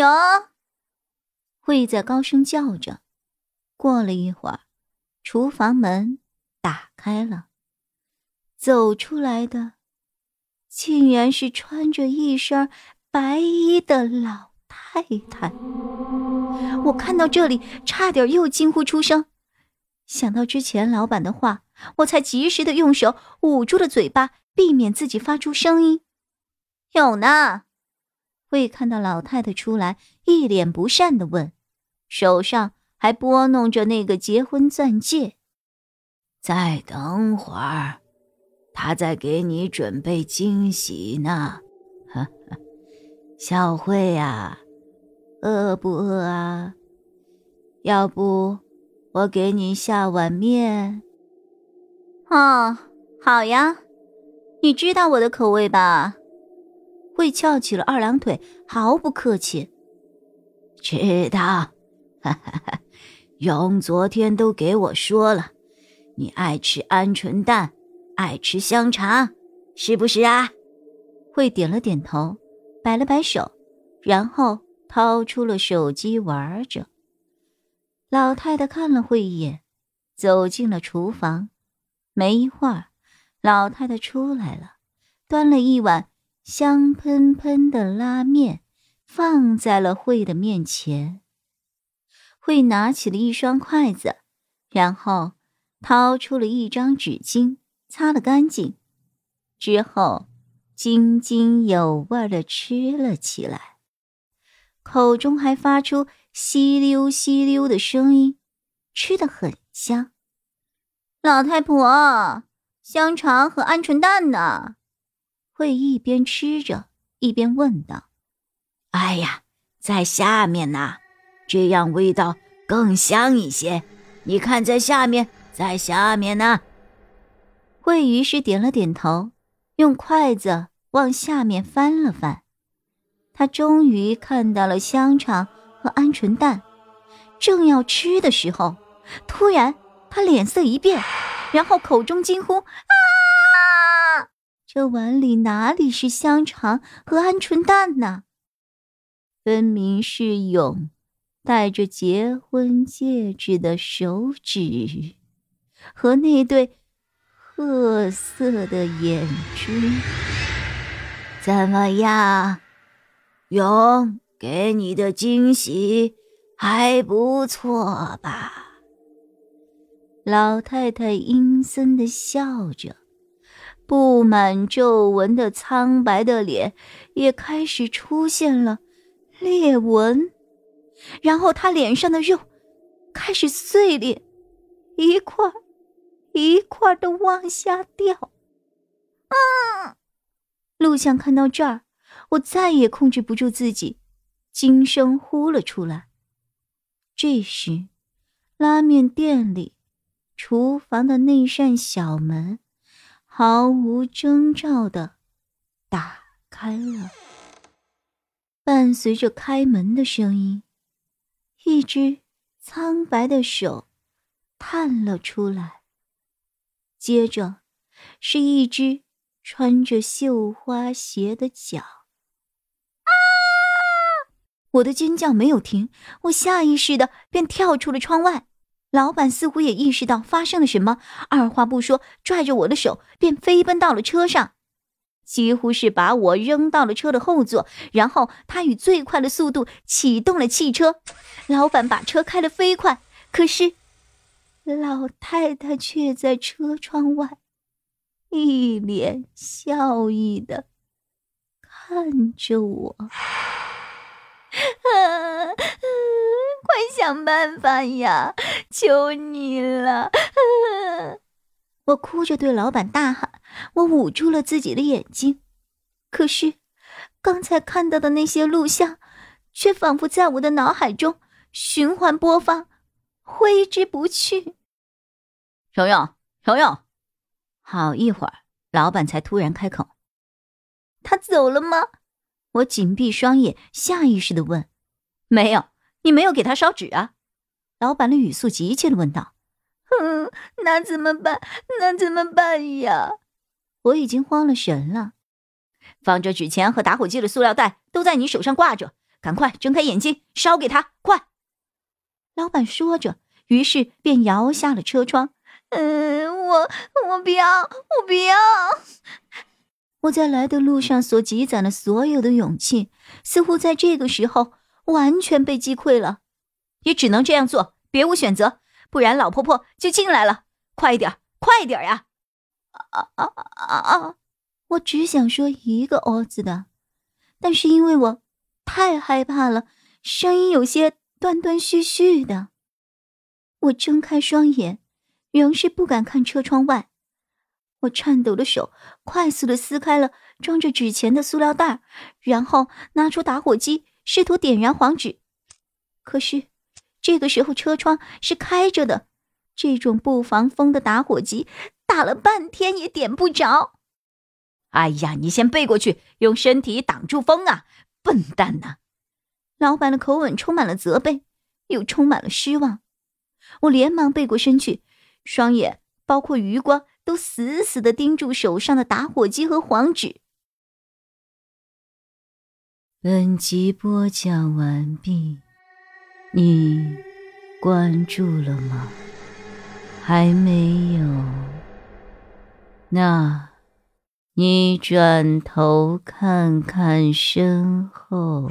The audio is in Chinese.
有。慧在高声叫着。过了一会儿，厨房门打开了，走出来的竟然是穿着一身白衣的老太太。我看到这里，差点又惊呼出声。想到之前老板的话，我才及时的用手捂住了嘴巴，避免自己发出声音。有呢。会看到老太太出来，一脸不善的问，手上还拨弄着那个结婚钻戒。再等会儿，他在给你准备惊喜呢。小慧呀，饿不饿啊？要不我给你下碗面。哦，好呀，你知道我的口味吧？会翘起了二郎腿，毫不客气。知道，哈哈哈。勇昨天都给我说了，你爱吃鹌鹑蛋，爱吃香肠，是不是啊？会点了点头，摆了摆手，然后掏出了手机玩着。老太太看了会一眼，走进了厨房。没一会儿，老太太出来了，端了一碗。香喷喷的拉面放在了慧的面前，慧拿起了一双筷子，然后掏出了一张纸巾擦了干净，之后津津有味的吃了起来，口中还发出吸溜吸溜的声音，吃的很香。老太婆，香肠和鹌鹑蛋呢？会一边吃着一边问道：“哎呀，在下面呢，这样味道更香一些。你看，在下面，在下面呢。”会于是点了点头，用筷子往下面翻了翻，他终于看到了香肠和鹌鹑蛋，正要吃的时候，突然他脸色一变，然后口中惊呼：“啊！”这碗里哪里是香肠和鹌鹑蛋呢？分明是勇戴着结婚戒指的手指和那对褐色的眼珠。怎么样，勇给你的惊喜还不错吧？老太太阴森的笑着。布满皱纹的苍白的脸也开始出现了裂纹，然后他脸上的肉开始碎裂，一块一块的往下掉。啊！录像看到这儿，我再也控制不住自己，惊声呼了出来。这时，拉面店里厨房的那扇小门。毫无征兆的打开了，伴随着开门的声音，一只苍白的手探了出来，接着是一只穿着绣花鞋的脚。啊！我的尖叫没有停，我下意识的便跳出了窗外。老板似乎也意识到发生了什么，二话不说，拽着我的手便飞奔到了车上，几乎是把我扔到了车的后座。然后他以最快的速度启动了汽车。老板把车开得飞快，可是老太太却在车窗外一脸笑意的看着我。快想办法呀！求你了！我哭着对老板大喊，我捂住了自己的眼睛。可是，刚才看到的那些录像，却仿佛在我的脑海中循环播放，挥之不去。蓉蓉，蓉蓉，好一会儿，老板才突然开口：“他走了吗？”我紧闭双眼，下意识的问：“没有，你没有给他烧纸啊？”老板的语速急切的问道：“嗯，那怎么办？那怎么办呀？”我已经慌了神了。放着纸钱和打火机的塑料袋都在你手上挂着，赶快睁开眼睛，烧给他！快！老板说着，于是便摇下了车窗。嗯，我我不要，我不要！我在来的路上所积攒的所有的勇气，似乎在这个时候完全被击溃了。也只能这样做，别无选择，不然老婆婆就进来了。快一点，快一点呀！啊啊啊啊！我只想说一个“哦”字的，但是因为我太害怕了，声音有些断断续续的。我睁开双眼，仍是不敢看车窗外。我颤抖的手快速的撕开了装着纸钱的塑料袋，然后拿出打火机，试图点燃黄纸。可是这个时候车窗是开着的，这种不防风的打火机打了半天也点不着。哎呀，你先背过去，用身体挡住风啊，笨蛋呐！老板的口吻充满了责备，又充满了失望。我连忙背过身去，双眼包括余光都死死的盯住手上的打火机和黄纸。本集播讲完毕，你关注了吗？还没有？那。你转头看看身后。